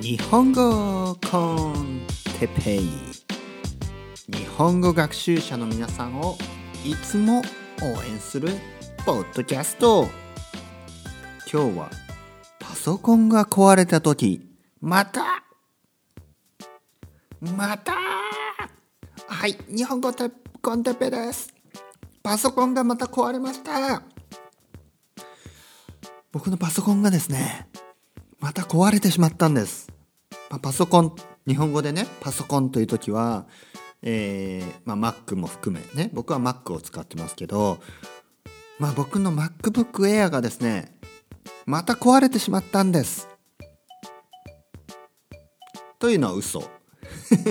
日本語コンテペイ。日本語学習者の皆さんをいつも応援するポッドキャスト。今日はパソコンが壊れた時。また。また。はい。日本語コンテペです。パソコンがまた壊れました。僕のパソコンがですね。また壊れてしまったんです。まあ、パソコン日本語でねパソコンという時は、えーまあ、Mac も含めね僕は Mac を使ってますけど、まあ、僕の MacBook Air がですねまた壊れてしまったんです。というのは嘘。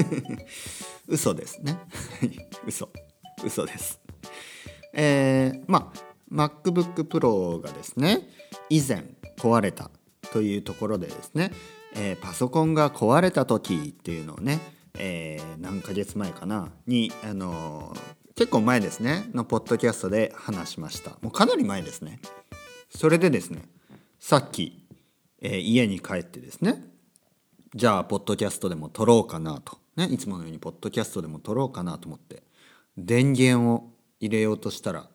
嘘ですね。嘘。嘘です。えー、まあ MacBook Pro がですね以前壊れた。というところでですねえー、パソコンが壊れた時っていうのをね、えー、何ヶ月前かなに、あのー、結構前ですねのポッドキャストで話しました。もうかなり前ですね。それでですねさっき、え、家に帰ってですねじゃあポッドキャストでも撮ろうかなと、ね、いつものようにポッドキャストでも撮ろうかなと思って電源を入れようとしたら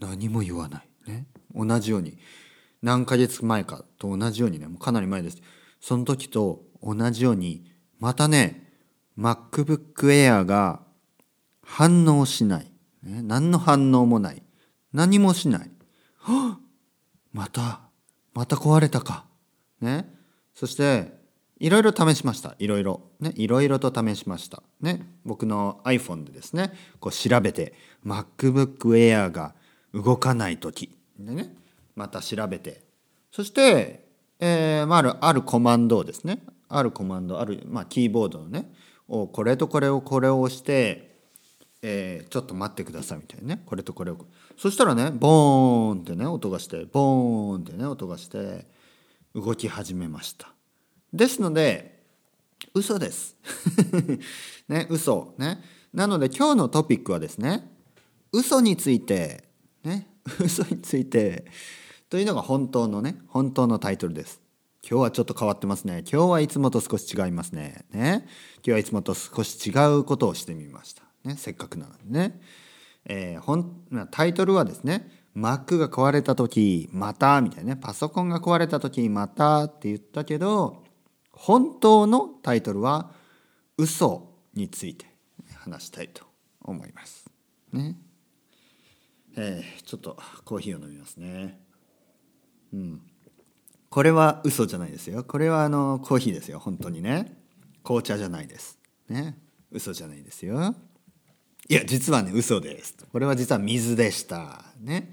何も言わない。ね同じように何ヶ月前かと同じようにねもうかなり前です。その時と同じようにまたね MacBook Air が反応しない、ね、何の反応もない。何もしない。はまたまた壊れたか。ねそしていろいろ試しました。いろいろ。ねいろいろと試しました。ね僕の iPhone でですねこう調べて MacBook Air が動かない時。でねまた調べて。そしてえーまあ、あるあるコマンドをですね。あるコマンドある、まあ、キーボードのね。をこれとこれをこれを押して、えー、ちょっと待ってくださいみたいなね。これとこれを。そしたらねボーンってね音がしてボーンってね音がして動き始めました。ですので嘘です。ね嘘。ね。なので今日のトピックはですね嘘についてね。嘘についてというのが本当のね本当のタイトルです。今日はちょっと変わってますね。今日はいつもと少し違いますね。ね。今日はいつもと少し違うことをしてみました。ね。せっかくなのでね、えー、ほんタイトルはですね Mac が壊れた時またみたいなね。パソコンが壊れた時またって言ったけど本当のタイトルは嘘について話したいと思います。ね。えー、ちょっとコーヒーを飲みますね。うん、これは嘘じゃないですよ。これはあのコーヒーですよ。本当にね。紅茶じゃないです。ね。嘘じゃないですよ。いや実はね嘘です。これは実は水でした。ね。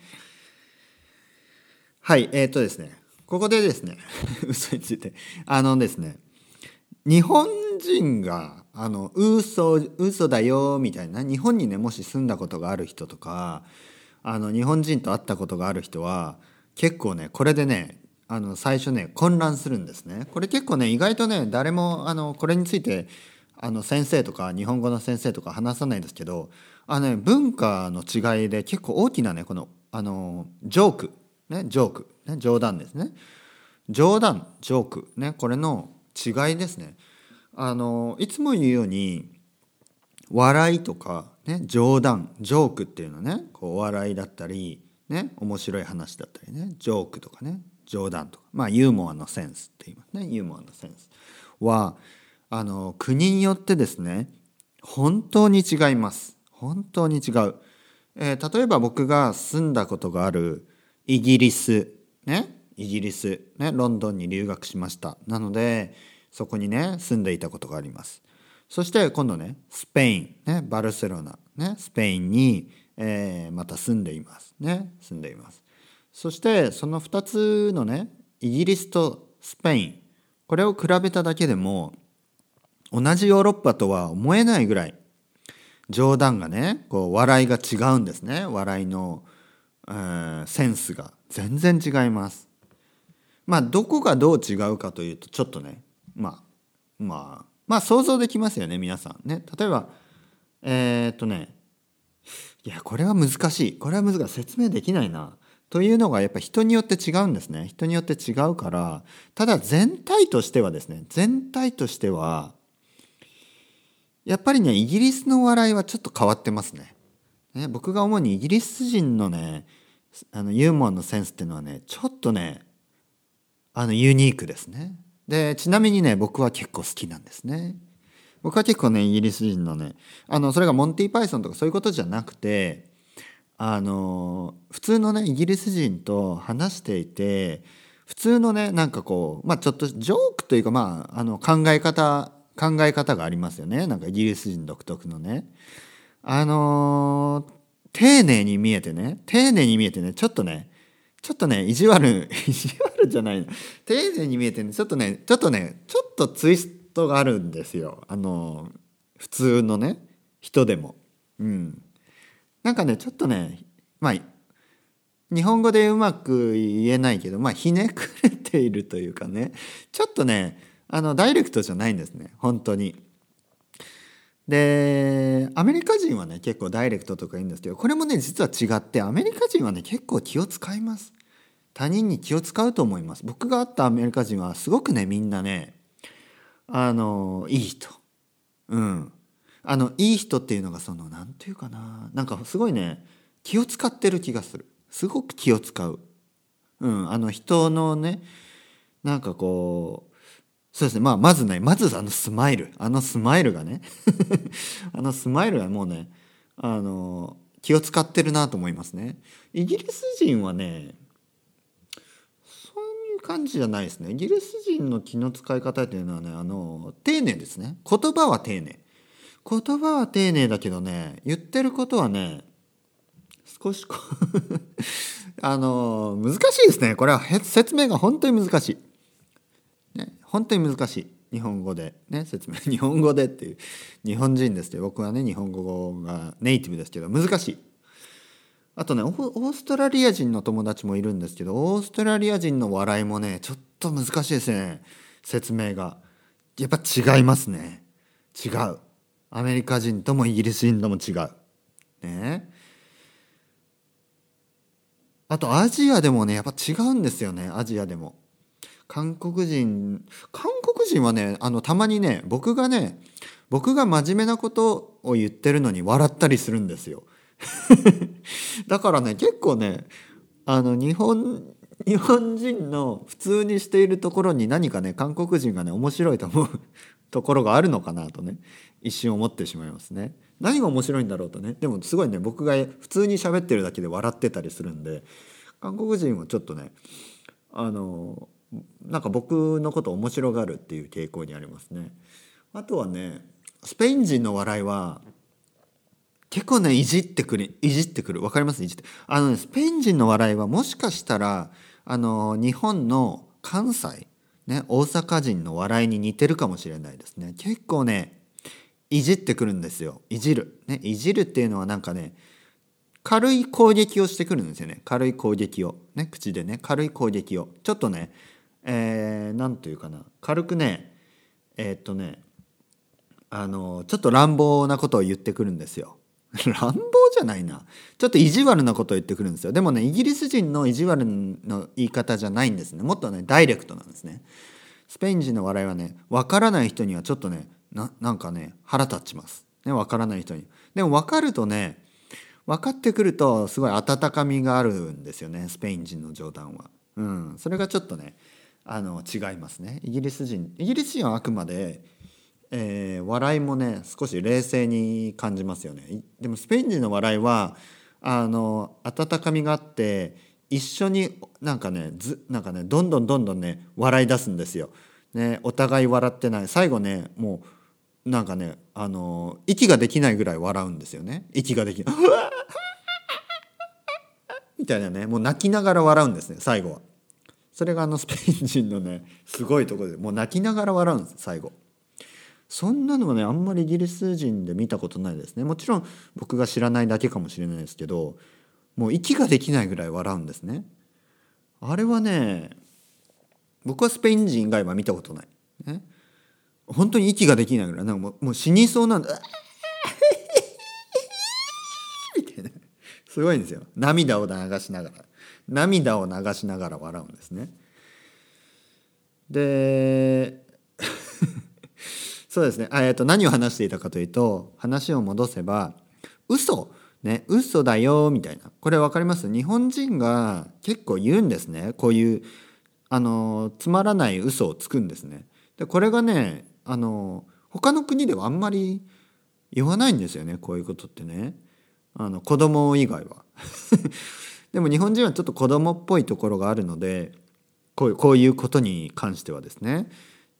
はいえー、っとですね。ここでですね 嘘について。あのですね日本人があの嘘嘘だよみたいな日本にねもし住んだことがある人とかあの日本人と会ったことがある人は結構ねこれでねあの最初ね混乱するんですね。これ結構ね意外とね誰もあのこれについてあの先生とか日本語の先生とか話さないんですけどあの、ね、文化の違いで結構大きなねこのあのジョークねジョーク、ね、冗談ですね冗談ジョークねこれの違いですね。あのいつも言うように笑いとか、ね、冗談ジョークっていうのねこうお笑いだったりね面白い話だったりねジョークとかね冗談とかまあユーモアのセンスって言いますね。ユーモアのセンス。はあの国によってですね本当に違います。本当に違う、えー、例えば僕が住んだことがあるイギリスねイギリスねロンドンに留学しました。なのでそこにね住んでいたことがあります。そして今度ねスペインねバルセロナねスペインにえー、また住んでいますね。住んでいます。そしてその2つのねイギリスとスペイン。これを比べただけでも同じヨーロッパとは思えないぐらい冗談がねこう笑いが違うんですね。笑いの、えー、センスが。全然違います。まあどこがどう違うかというとちょっとねまあまあまあ想像できますよね皆さんね。例えばえー、っとねいやこれは難しい。これは難しい。説明できないな。というのがやっぱ人によって違うんですね。人によって違うから。ただ全体としてはですね。全体としてはやっぱりねイギリスの笑いはちょっと変わってますね。ね僕が思うにイギリス人のねあのユーモアのセンスっていうのはねちょっとねあのユニークですね。でちなみにね僕は結構好きなんですね。僕は結構ねイギリス人のねあのそれがモンティ・パイソンとかそういうことじゃなくてあの普通のねイギリス人と話していて普通のねなんかこうまあちょっとジョークというかまああの考え方考え方がありますよね。なんかイギリス人独特のね。あの丁寧に見えてね丁寧に見えてねちょっとねちょっとね意地悪意地悪じゃない丁寧に見えてねちょっとねちょっとねちょっとツイストがあるんですよ。あの普通のね人でも。うん。なんかねちょっとねまあ日本語でうまく言えないけどまあひねくれているというかね。ちょっとねあのダイレクトじゃないんですね。本当に。でアメリカ人はね結構ダイレクトとか言うんですけどこれもね実は違ってアメリカ人はね結構気を使います。他人に気を使うと思います。僕が会ったアメリカ人はすごくねみんなねあのいい人。うん。あのいい人っていうのがその何て言うかな。なんかすごいね気を使ってる気がする。すごく気を使う。うん。あの人のねなんかこうそうですね。まあまずねまずあのスマイル。あのスマイルがね あのスマイルがもうねあの気を使ってるなと思いますね。イギリス人はね感じじゃないですね。イギリス人の気の使い方っていうのはねあの丁寧ですね。言葉は丁寧。言葉は丁寧だけどね言ってることはね少し あの難しいですね。これは説明が本当に難しい、ね、本当に難しい。日本語で。ね説明。日本語でっていう。日本人ですけど僕はね日本語がネイティブですけど難しい。あとねオーストラリア人の友達もいるんですけどオーストラリア人の笑いもねちょっと難しいですね説明がやっぱ違いますね違うアメリカ人ともイギリス人とも違う。ねあとアジアでもねやっぱ違うんですよねアジアでも。韓国人韓国人はねあのたまにね僕がね僕が真面目なことを言ってるのに笑ったりするんですよ。だからね結構ねあの日本日本人の普通にしているところに何かね韓国人がね面白いと思う ところがあるのかなとね一瞬思ってしまいますね。何が面白いんだろうとねでもすごいね僕が普通に喋ってるだけで笑ってたりするんで韓国人はちょっとねあのなんか僕のこと面白がるっていう傾向にありますね。あとはねスペイン人の笑いは結構ねいじってくるいじってくる。わかります？いじって。あのねスペイン人の笑いはもしかしたらあの日本の関西ね大阪人の笑いに似てるかもしれないですね。結構ねいじってくるんですよ。いじる、ね、いじるっていうのはなんかね軽い攻撃をしてくるんですよね。軽い攻撃を。ね口でね軽い攻撃を。ちょっとねえー、なんというかな。軽くねえー、っとねあのちょっと乱暴なことを言ってくるんですよ。乱暴じゃないなちょっと意地悪なことを言ってくるんですよでもねイギリス人の意地悪の言い方じゃないんですねもっとねダイレクトなんですねスペイン人の笑いはね分からない人にはちょっとねななんかね腹立ちます。ね分からない人に。でも分かるとね分かってくるとすごい温かみがあるんですよねスペイン人の冗談は。うん、それがちょっとねあの違いますね。イギリス人イギリス人はあくまで、えー、笑いもね少し冷静に感じますよね。でもスペイン人の笑いはあの温かみがあって一緒になんかねずなんかねどんどんどんどんね笑い出すんですよ。ね、お互い笑ってない。最後ねもうなんかねあの息ができないぐらい笑うんですよね。息ができない。みたいなねもう泣きながら笑うんですね最後は。それがあのスペイン人のねすごいところでもう泣きながら笑うんです最後。そんなのはねあんまりイギリス人で見たことないですね。もちろん僕が知らないだけかもしれないですけどもう息ができないぐらい笑うんですね。あれはね僕はスペイン人以外は見たことない、ね、本当に息ができないぐらい。なんかもうもう死にそうなんだ みたいな。すごいんですよ。涙を流しながら。涙を流しながら笑うんですね。でそうですね、えー、と何を話していたかというと話を戻せば嘘ね嘘だよみたいな。これ分かります？日本人が結構言うんですね。こういうあのつまらない嘘をつくんですね。でこれがねあの他の国ではあんまり言わないんですよね。こういうことってね。あの子供以外は。でも日本人はちょっと子供っぽいところがあるのでこういうこういうことに関してはですね。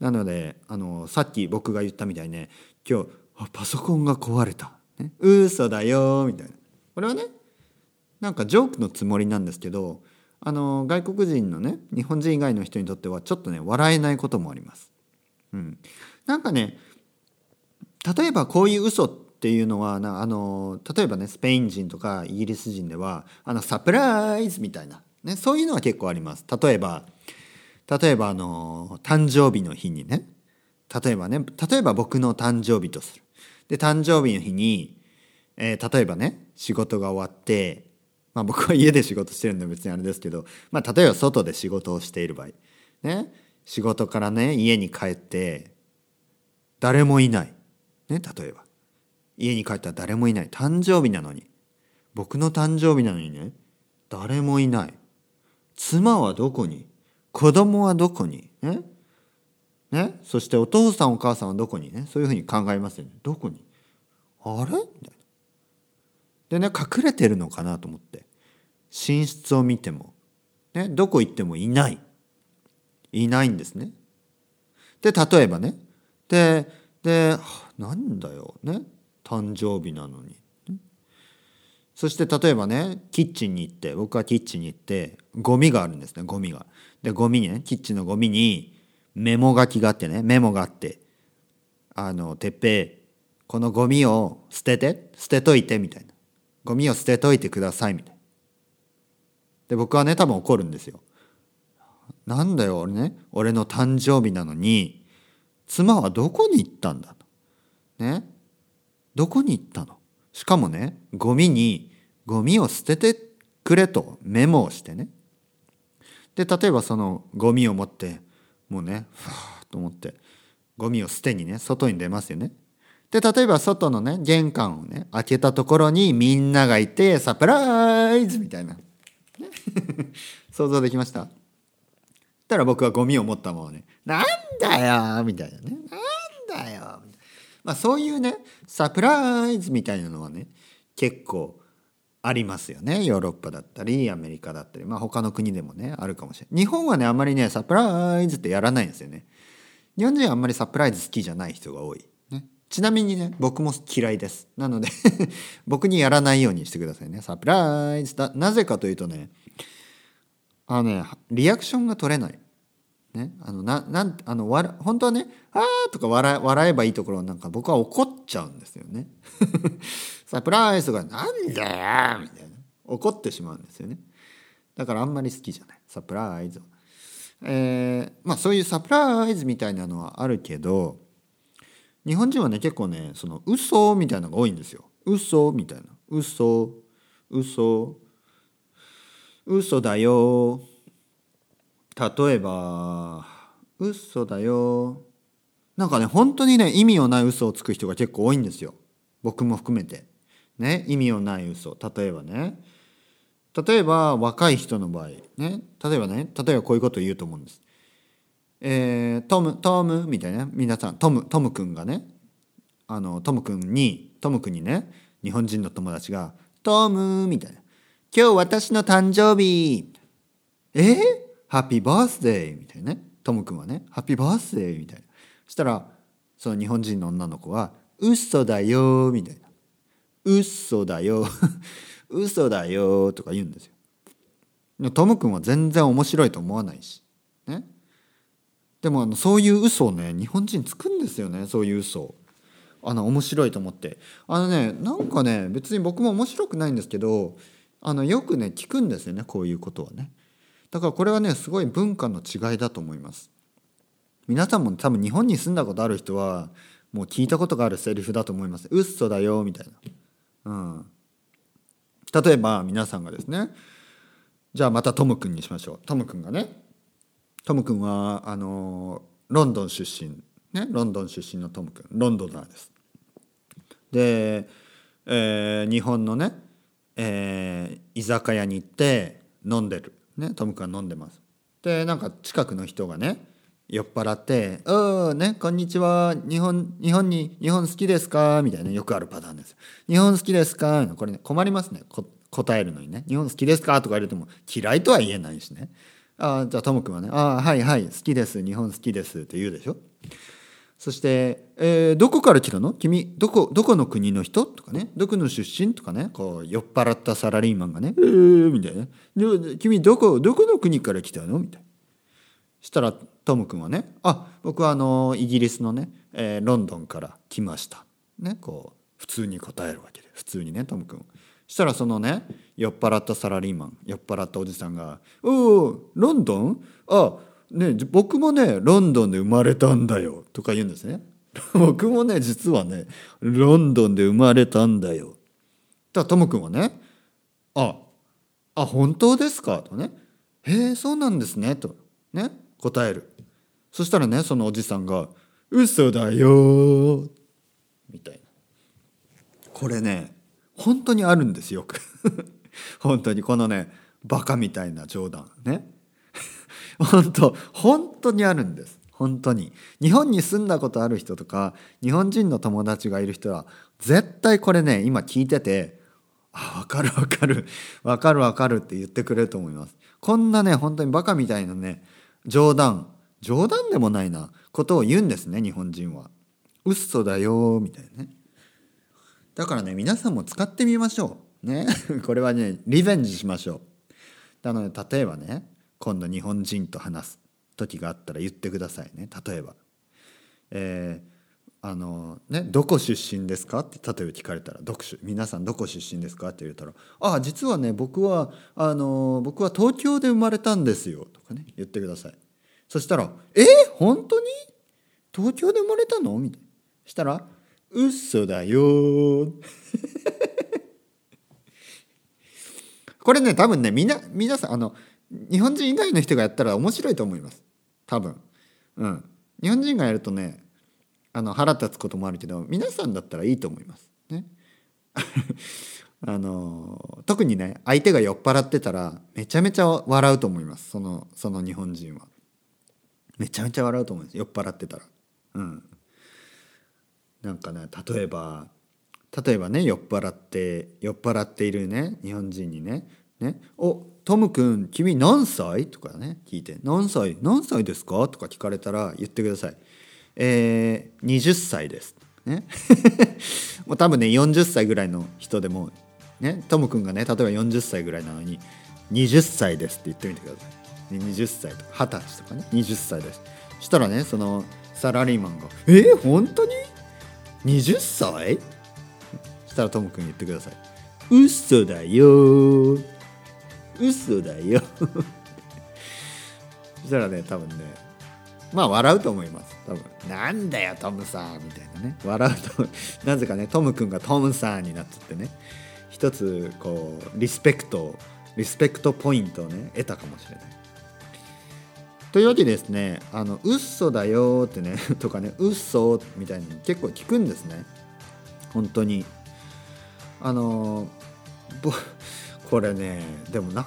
なのであのさっき僕が言ったみたいにね今日パソコンが壊れた、ね、嘘だよみたいな。これはねなんかジョークのつもりなんですけどあの外国人のね日本人以外の人にとってはちょっとね笑えないこともあります。うん、なんかね例えばこういう嘘っていうのはなあの例えばねスペイン人とかイギリス人ではあのサプライズみたいな、ね、そういうのは結構あります。例えば例えばあの誕生日の日にね。例えばね例えば僕の誕生日とする。で誕生日の日に、えー、例えばね仕事が終わってまあ僕は家で仕事してるんで別にあれですけど、まあ、例えば外で仕事をしている場合。ね。仕事からね家に帰って誰もいない。ね例えば。家に帰ったら誰もいない。誕生日なのに。僕の誕生日なのにね誰もいない。妻はどこに？子供はどこに？ねね？そしてお父さんお母さんはどこに？ね？そういうふうに考えますよね。どこに？あれ？みたいなでね隠れてるのかなと思って。寝室を見ても、ね、どこ行ってもいない。いないんですね。で例えばね。ででなんだよ。ね？誕生日なのに。そして例えばねキッチンに行って僕はキッチンに行ってゴミがあるんですねゴミが。でゴミにねキッチンのゴミにメモ書きがあってねメモがあって「あのてっぺこのゴミを捨てて捨てといて」みたいな「ゴミを捨てといてください」みたいな。で僕はね多分怒るんですよ。なんだよ俺ね俺の誕生日なのに妻はどこに行ったんだと。ねどこに行ったのしかもねゴミにゴミを捨ててくれとメモをしてね。で例えばそのゴミを持ってもうねふわーと思ってゴミを捨てにね外に出ますよね。で例えば外のね玄関をね開けたところにみんながいてサプライズみたいな。想像できました？たら僕はゴミを持ったままね「なんだよ」みたいなね「なん」まあそういうねサプライズみたいなのはね結構ありますよね。ヨーロッパだったりアメリカだったり。まあ他の国でもねあるかもしれない。日本はねあんまりねサプライズってやらないんですよね。日本人はあんまりサプライズ好きじゃない人が多い、ね、ちなみにね僕も嫌いです。なので 僕にやらないようにしてくださいね。サプライズだ。なぜかというとねあのねリアクションが取れない。ね、あのななんあのわ本当はね「あー」とか笑笑えばいいところなんか僕は怒っちゃうんですよね。サプライズが「なんだよ」みたいな怒ってしまうんですよね。だからあんまり好きじゃないサプライズは。えー、まあそういうサプライズみたいなのはあるけど日本人はね結構ねその嘘みたいなのが多いんですよ。嘘みたいな嘘嘘嘘だよ例えば嘘だよ。なんかね本当にね意味のない嘘をつく人が結構多いんですよ。僕も含めて。ね意味のない嘘。例えばね。例えば若い人の場合。ね例えばね例えばこういうことを言うと思うんです。えー、トムトムみたいな皆さんトムトム君がね。あのトム君にトム君にね。日本人の友達が「トム」みたいな「今日私の誕生日」えー、ハッピーバースデーみたいなね。トム君はね、ハッピーバースデーみたいな。そしたら、その日本人の女の子は、嘘だよみたいな。嘘だよ 嘘だよとか言うんですよ。トム君は全然面白いと思わないし。ね。でもあのそういう嘘をね、日本人つくんですよね、そういう嘘あの面白いと思って。あのね、なんかね、別に僕も面白くないんですけど、あのよくね、聞くんですよね、こういうことはね。だからこれはねすごい文化の違いだと思います。皆さんも多分日本に住んだことある人はもう聞いたことがあるセリフだと思います。嘘だよみたいな、うん、例えば皆さんがですねじゃあまたトム君にしましょう。トム君がねトム君はあのロンドン出身。ねロンドン出身のトム君。ロンドナーです。で、えー日本のね、えー居酒屋に行って飲んでる。ねトム君飲んでます。でなんか近くの人がね酔っ払って「うんねこんにちは。日本日本に日本好きですか?」みたいなよくあるパターンです「日本好きですか?」これね困りますね。答えるのにね「日本好きですか?」とか言われても嫌いとは言えないしね。あじゃあトム君はね「ああはいはい好きです。日本好きです」って言うでしょ。そして、えーどこから来たの？君どこどこの国の人?」とかね「どこの出身?」とかね。こう酔っ払ったサラリーマンがね「えー」みたいな「で君どこどこの国から来たの?」みたいな。したらトム君はね「あ僕はあのイギリスのね、えーロンドンから来ました」ねこう普通に答えるわけで。普通にねトム君したらそのね酔っ払ったサラリーマン酔っ払ったおじさんが「おおロンドン？あね僕もねロンドンで生まれたんだよ」とか言うんですね。僕もね実はねロンドンで生まれたんだよ。だからトム君はね「ああ本当ですか?」とね「へえそうなんですね」とね答える。そしたらねそのおじさんが「嘘だよ」みたいな。これね本当にあるんですよく。本当にこのねバカみたいな冗談。ね。本当本当にあるんです。本当に。日本に住んだことある人とか日本人の友達がいる人は絶対これね今聞いててあ分かる分かる。分かる分かるって言ってくれると思います。こんなね本当にバカみたいなね冗談。冗談でもないな。ことを言うんですね日本人は。嘘だよみたいなね。だからね皆さんも使ってみましょう。ね。これはねリベンジしましょう。なので例えばね今度日本人と話す時があったら言ってくださいね。例えば。えーあのね、どこ出身ですか？って例えば聞かれたらどこ出皆さんどこ出身ですか？って言ったら「あ実はね僕はあの僕は東京で生まれたんですよ」とかね言ってください。そしたら「え？本当に？東京で生まれたの?」みたいな。したら「嘘だよ」これね多分ねみな皆さんあの日本人以外の人がやったら面白いと思います。多分。うん。日本人がやるとねあの腹立つこともあるけど皆さんだったらいいと思います。ね。あの特にね相手が酔っ払ってたらめちゃめちゃ笑うと思います。そのその日本人は。めちゃめちゃ笑うと思うんです。酔っ払ってたら。うん。なんかね例えば例えばね酔っ払って酔っ払っているね日本人にね「ねおトム君君何歳?」とかね聞いて「何歳何歳ですか?」とか聞かれたら言ってください。えー、20歳です。ね、もう多分ね40歳ぐらいの人でも、ね、トム君がね例えば40歳ぐらいなのに「20歳です」って言ってみてください。ね20歳とか20歳とかね20歳です。そしたらねそのサラリーマンが「え？ー、本当に ?20 歳?」そしたらトム君言ってください。嘘だよ嘘だよ。そしたらね多分ねまあ笑うと思います。多分なんだよトムさんみたいなね。笑うとなぜかねトム君がトムさんになっちゃってね。一つこうリスペクトリスペクトポイントをね得たかもしれない。というわけでですね「あの嘘だよ」ってね とかね「嘘みたいに結構聞くんですね。本当に。あのぼこれねでもなん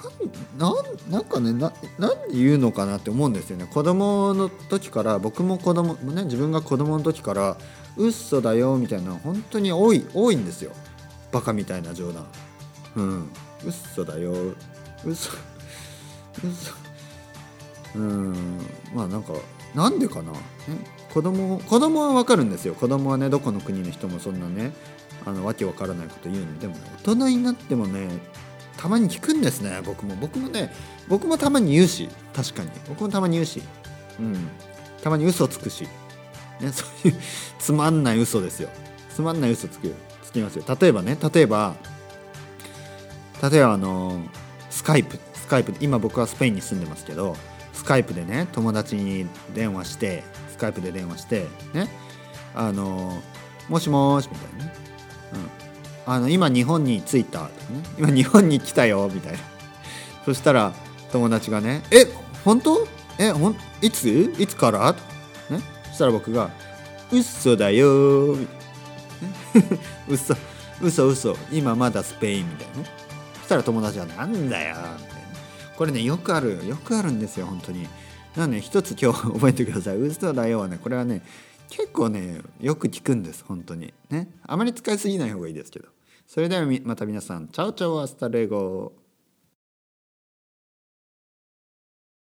なんなんかねななんで言うのかなって思うんですよね。子供の時から僕も子供ね自分が子供の時から「嘘だよ」みたいな本当に多い多いんですよ。バカみたいな冗談。うん。嘘だよ。嘘嘘うん。まあなんかなんでかな、子供子供はわかるんですよ。子供はねどこの国の人もそんなねあのわけわからないこと言うの。でも大人になってもねたまに聞くんですね僕も。僕もね僕もたまに言うし確かに。僕もたまに言うし。うん。たまに嘘つくし、ね、そういうつまんない嘘ですよ。つまんない嘘つくつきますよ。例えばね例えば例えばあのスカイプ。スカイプ今僕はスペインに住んでますけどスカイプでね友達に電話してスカイプで電話してねあのもしもしみたいな、あの今日本に着いたね。今日本に来たよみたいな。そしたら友達がね「え本当？えほんいつ？いつから?」と、ね、そしたら僕が「嘘だよ」嘘嘘嘘。今まだスペインみたいなね。そしたら友達が「なんだよ」みたいな。これねよくあるよくあるんですよ本当に。なので一つ今日覚えてください。嘘だよはねこれはね結構ねよく聞くんです本当に。ね？あまり使いすぎない方がいいですけど。それではまた皆さんチャオチャオ hasta luego。